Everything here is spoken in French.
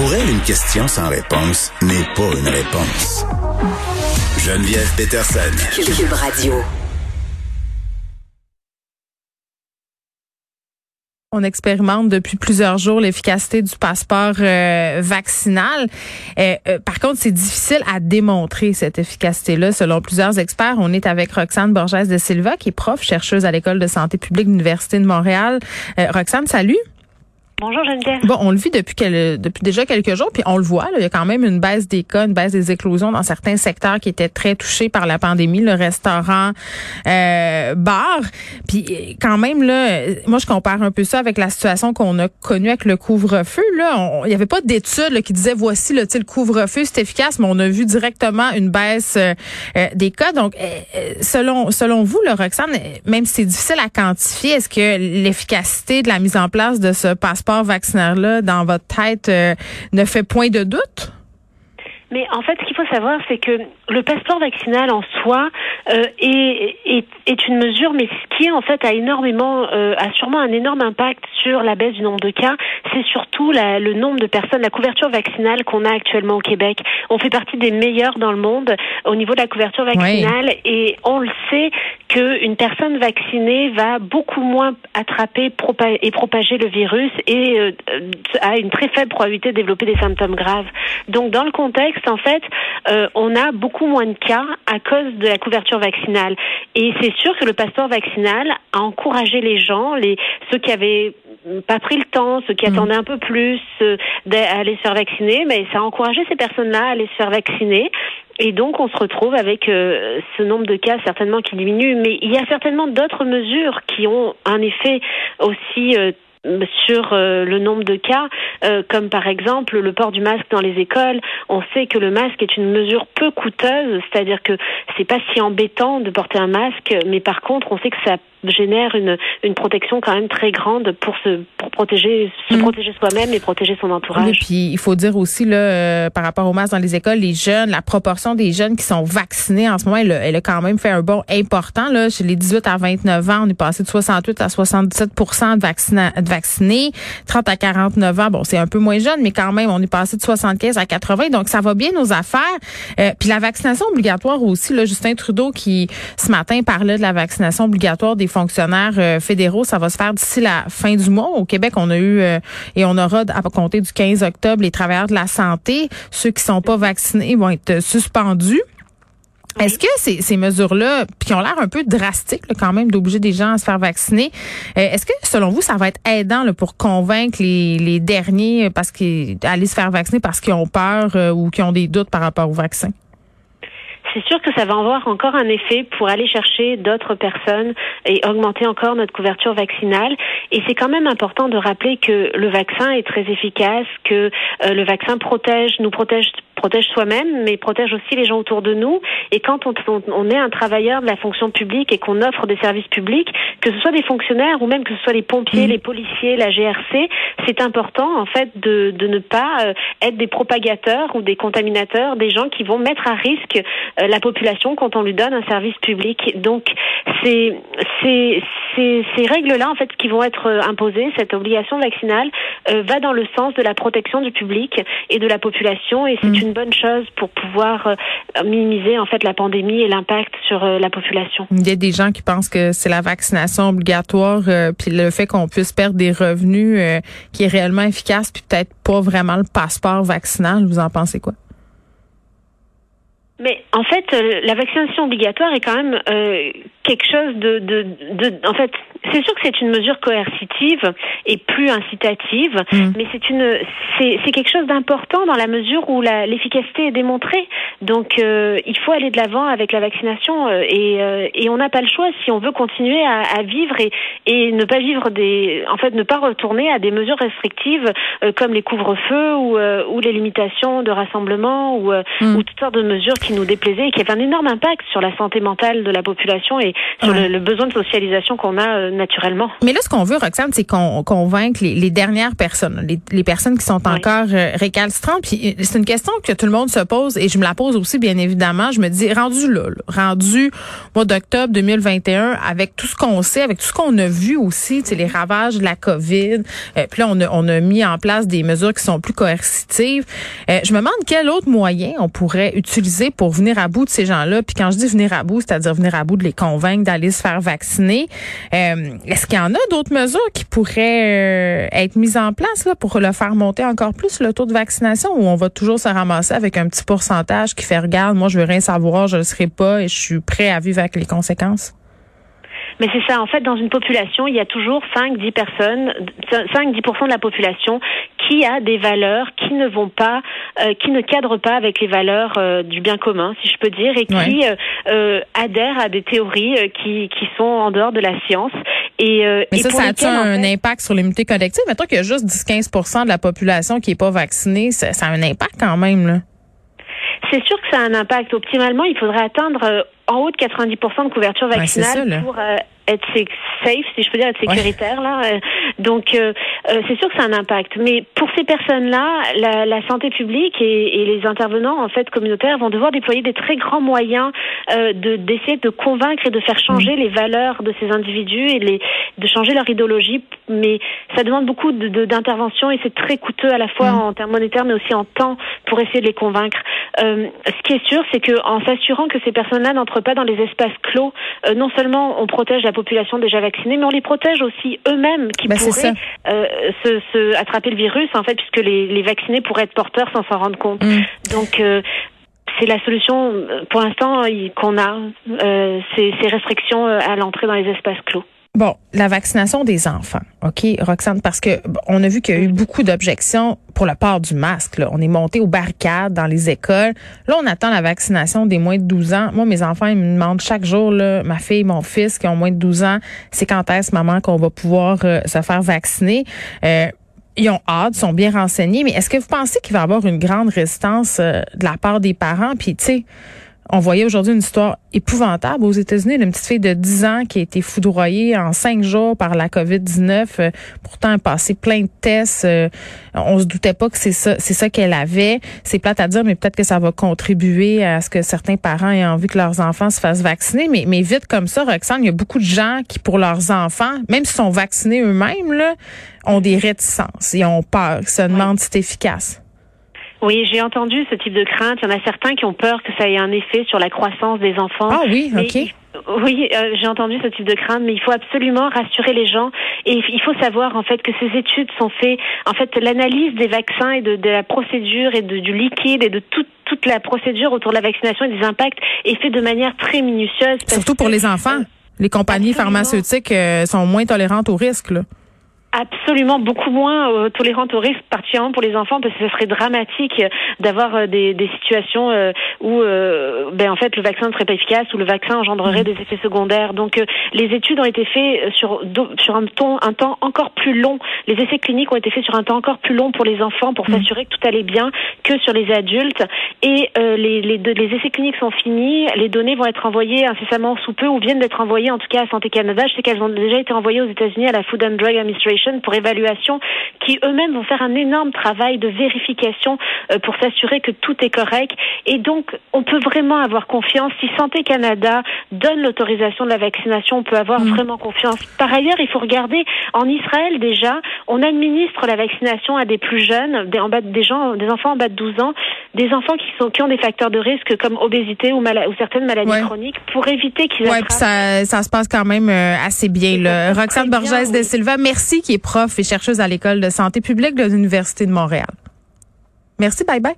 Pour elle, une question sans réponse n'est pas une réponse. Geneviève Peterson. Cube Radio. On expérimente depuis plusieurs jours l'efficacité du passeport euh, vaccinal. Euh, euh, par contre, c'est difficile à démontrer cette efficacité-là, selon plusieurs experts. On est avec Roxane Borges de Silva, qui est prof, chercheuse à l'école de santé publique de l'Université de Montréal. Roxane, salut. Bonjour Geneviève. Bon, on le vit depuis depuis déjà quelques jours, puis on le voit, là, il y a quand même une baisse des cas, une baisse des éclosions dans certains secteurs qui étaient très touchés par la pandémie, le restaurant, euh, bar. Puis quand même là, moi je compare un peu ça avec la situation qu'on a connue avec le couvre-feu. Là, il n'y avait pas d'études qui disaient voici le, le couvre-feu c'est efficace, mais on a vu directement une baisse euh, euh, des cas. Donc euh, selon selon vous, le Roxane, même si c'est difficile à quantifier, est-ce que l'efficacité de la mise en place de ce passeport vaccinal-là dans votre tête euh, ne fait point de doute? Mais en fait, ce qu'il faut savoir, c'est que le passeport vaccinal en soi euh, est, est, est, une mesure, mais ce qui en fait a énormément, euh, a sûrement un énorme impact sur la baisse du nombre de cas. C'est surtout la, le nombre de personnes, la couverture vaccinale qu'on a actuellement au Québec. On fait partie des meilleurs dans le monde au niveau de la couverture vaccinale, et on le sait qu'une personne vaccinée va beaucoup moins attraper et propager le virus et euh, a une très faible probabilité de développer des symptômes graves. Donc, dans le contexte en fait, euh, on a beaucoup moins de cas à cause de la couverture vaccinale. Et c'est sûr que le passeport vaccinal a encouragé les gens, les ceux qui avaient pas pris le temps, ceux qui mm. attendaient un peu plus euh, d'aller se faire vacciner, mais ça a encouragé ces personnes-là à aller se faire vacciner. Et donc, on se retrouve avec euh, ce nombre de cas certainement qui diminue. Mais il y a certainement d'autres mesures qui ont un effet aussi sur euh, le nombre de cas, euh, comme par exemple le port du masque dans les écoles. On sait que le masque est une mesure peu coûteuse, c'est-à-dire que c'est pas si embêtant de porter un masque, mais par contre, on sait que ça génère une, une protection quand même très grande pour se pour protéger se mm. protéger soi-même et protéger son entourage. Et puis il faut dire aussi là euh, par rapport au masque dans les écoles, les jeunes, la proportion des jeunes qui sont vaccinés en ce moment, elle, elle, a quand même fait un bond important là chez les 18 à 29 ans, on est passé de 68 à 77 de, vaccina, de vaccinés, 30 à 49 ans, bon c'est un peu moins jeune, mais quand même on est passé de 75 à 80, donc ça va bien nos affaires. Euh, puis la vaccination obligatoire aussi, là Justin Trudeau qui ce matin parlait de la vaccination obligatoire des fonctionnaires euh, fédéraux. Ça va se faire d'ici la fin du mois. Au Québec, on a eu euh, et on aura à compter du 15 octobre les travailleurs de la santé. Ceux qui sont pas vaccinés vont être suspendus. Est-ce que ces, ces mesures-là, qui ont l'air un peu drastiques quand même, d'obliger des gens à se faire vacciner, euh, est-ce que selon vous, ça va être aidant pour convaincre les, les derniers parce qu'ils aller se faire vacciner parce qu'ils ont peur ou qu'ils ont des doutes par rapport au vaccin? C'est sûr que ça va avoir encore un effet pour aller chercher d'autres personnes et augmenter encore notre couverture vaccinale. Et c'est quand même important de rappeler que le vaccin est très efficace, que euh, le vaccin protège, nous protège protège soi-même, mais protège aussi les gens autour de nous. Et quand on, on, est un travailleur de la fonction publique et qu'on offre des services publics, que ce soit des fonctionnaires ou même que ce soit les pompiers, mmh. les policiers, la GRC, c'est important en fait de, de ne pas euh, être des propagateurs ou des contaminateurs, des gens qui vont mettre à risque euh, la population quand on lui donne un service public. Donc, c'est ces, ces, ces règles-là, en fait, qui vont être euh, imposées, cette obligation vaccinale, euh, va dans le sens de la protection du public et de la population, et c'est mm. une bonne chose pour pouvoir minimiser en fait la pandémie et l'impact sur la population. Il y a des gens qui pensent que c'est la vaccination obligatoire, puis le fait qu'on puisse perdre des revenus qui est réellement efficace, puis peut-être pas vraiment le passeport vaccinal. Vous en pensez quoi? Mais en fait, euh, la vaccination obligatoire est quand même euh, quelque chose de, de, de, en fait, c'est sûr que c'est une mesure coercitive et plus incitative, mm. mais c'est une, c'est quelque chose d'important dans la mesure où l'efficacité est démontrée. Donc, euh, il faut aller de l'avant avec la vaccination et, et on n'a pas le choix si on veut continuer à, à, vivre et, et ne pas vivre des, en fait, ne pas retourner à des mesures restrictives comme les couvre-feux ou, ou les limitations de rassemblement ou, mm. ou toutes sortes de mesures qui nous déplaisaient et qui avaient un énorme impact sur la santé mentale de la population et sur le, besoin de socialisation qu'on a naturellement. Mais là, ce qu'on veut, Roxane, c'est qu'on convaincre les, les, dernières personnes, les, les, personnes qui sont encore récalcitrantes. Puis c'est une question que tout le monde se pose et je me la pose aussi, bien évidemment. Je me dis, rendu là, rendu mois d'octobre 2021, avec tout ce qu'on sait, avec tout ce qu'on a vu aussi, les ravages de la COVID. puis là, on a, on a mis en place des mesures qui sont plus coercitives. Euh, je me demande quel autre moyen on pourrait utiliser pour venir à bout de ces gens-là. Puis quand je dis venir à bout, c'est-à-dire venir à bout de les convaincre d'aller se faire vacciner. Euh, est-ce qu'il y en a d'autres mesures qui pourraient euh, être mises en place là, pour le faire monter encore plus le taux de vaccination ou on va toujours se ramasser avec un petit pourcentage qui fait regarde, moi je veux rien savoir, je ne serai pas et je suis prêt à vivre avec les conséquences? Mais c'est ça, en fait, dans une population, il y a toujours 5-10 personnes, 5-10% de la population qui a des valeurs qui ne vont pas, euh, qui ne cadrent pas avec les valeurs euh, du bien commun, si je peux dire, et qui euh, adhèrent à des théories qui, qui sont en dehors de la science. Et, Mais ça, ça a un impact sur l'immunité collective? Mettons qu'il y a juste 10-15% de la population qui n'est pas vaccinée, ça, ça, a un impact quand même, là. C'est sûr que ça a un impact. Optimalement, il faudrait atteindre en haut de 90% de couverture vaccinale pour euh, être safe, si je peux dire, être sécuritaire là. Euh, donc euh, c'est sûr que ça a un impact. Mais pour ces personnes-là, la, la, santé publique et, et, les intervenants en fait communautaires vont devoir déployer des très grands moyens de d'essayer de convaincre et de faire changer mm. les valeurs de ces individus et les de changer leur idéologie. Mais ça demande beaucoup d'intervention de, et c'est très coûteux à la fois mm. en termes monétaires mais aussi en temps pour essayer de les convaincre. Ce qui est sûr, c'est que en s'assurant que ces personnes-là n'entrent pas dans les espaces clos. Euh, non seulement on protège la population déjà vaccinée, mais on les protège aussi eux-mêmes qui bah, pourraient euh, se, se, attraper le virus, en fait, puisque les, les vaccinés pourraient être porteurs sans s'en rendre compte. Mm. Donc euh, c'est la solution pour l'instant qu'on a, euh, ces, ces restrictions à l'entrée dans les espaces clos. Bon, la vaccination des enfants, OK, Roxane, parce que on a vu qu'il y a eu beaucoup d'objections pour le port du masque. Là. On est monté aux barricades dans les écoles. Là, on attend la vaccination des moins de 12 ans. Moi, mes enfants, ils me demandent chaque jour, là, ma fille, mon fils, qui ont moins de 12 ans, c'est quand est-ce, maman, qu'on va pouvoir euh, se faire vacciner? Euh, ils ont hâte, sont bien renseignés, mais est-ce que vous pensez qu'il va y avoir une grande résistance euh, de la part des parents? Puis, tu sais, on voyait aujourd'hui une histoire épouvantable aux États-Unis d'une petite fille de 10 ans qui a été foudroyée en cinq jours par la COVID-19. Euh, pourtant, elle a passé plein de tests. Euh, on se doutait pas que c'est ça, c'est ça qu'elle avait. C'est plate à dire, mais peut-être que ça va contribuer à ce que certains parents aient envie que leurs enfants se fassent vacciner. Mais, mais vite comme ça, Roxane, il y a beaucoup de gens qui, pour leurs enfants, même s'ils sont vaccinés eux-mêmes, là, ont des réticences et ont peur, se demandent si c'est efficace. Oui, j'ai entendu ce type de crainte. Il y en a certains qui ont peur que ça ait un effet sur la croissance des enfants. Ah oui, ok. Oui, euh, j'ai entendu ce type de crainte, mais il faut absolument rassurer les gens et il faut savoir en fait que ces études sont faites. En fait, l'analyse des vaccins et de, de, la procédure et de, du liquide et de toute toute la procédure autour de la vaccination et des impacts est faite de manière très minutieuse. Surtout pour les enfants. les compagnies pharmaceutiques euh, sont moins tolérantes au risque. Là absolument beaucoup moins euh, tolérante au risque, particulièrement pour les enfants, parce que ce serait dramatique d'avoir euh, des, des, situations euh, où, euh, ben, en fait, le vaccin ne serait pas efficace ou le vaccin engendrerait des effets secondaires. Donc, les études ont été faites sur sur un temps, un temps encore plus long. Les essais cliniques ont été faits sur un temps encore plus long pour les enfants pour mmh. s'assurer que tout allait bien que sur les adultes. Et les, les, les essais cliniques sont finis. Les données vont être envoyées incessamment sous peu ou viennent d'être envoyées, en tout cas à Santé Canada. Je sais qu'elles ont déjà été envoyées aux États-Unis à la Food and Drug Administration pour évaluation qui eux-mêmes vont faire un énorme travail de vérification euh, pour s'assurer que tout est correct. Et donc, on peut vraiment avoir confiance. Si Santé Canada donne l'autorisation de la vaccination, on peut avoir mm. vraiment confiance. Par ailleurs, il faut regarder, en Israël déjà, on administre la vaccination à des plus jeunes, des, en bas, des gens, des enfants en bas de 12 ans, des enfants qui sont qui ont des facteurs de risque comme obésité ou, ou certaines maladies chroniques pour éviter qu'ils ouais, ça, ça se passe quand même euh, assez bien. Là. Roxane Borges de Silva, merci, qui est prof et chercheuse à l'école de santé publique de l'Université de Montréal. Merci, bye bye.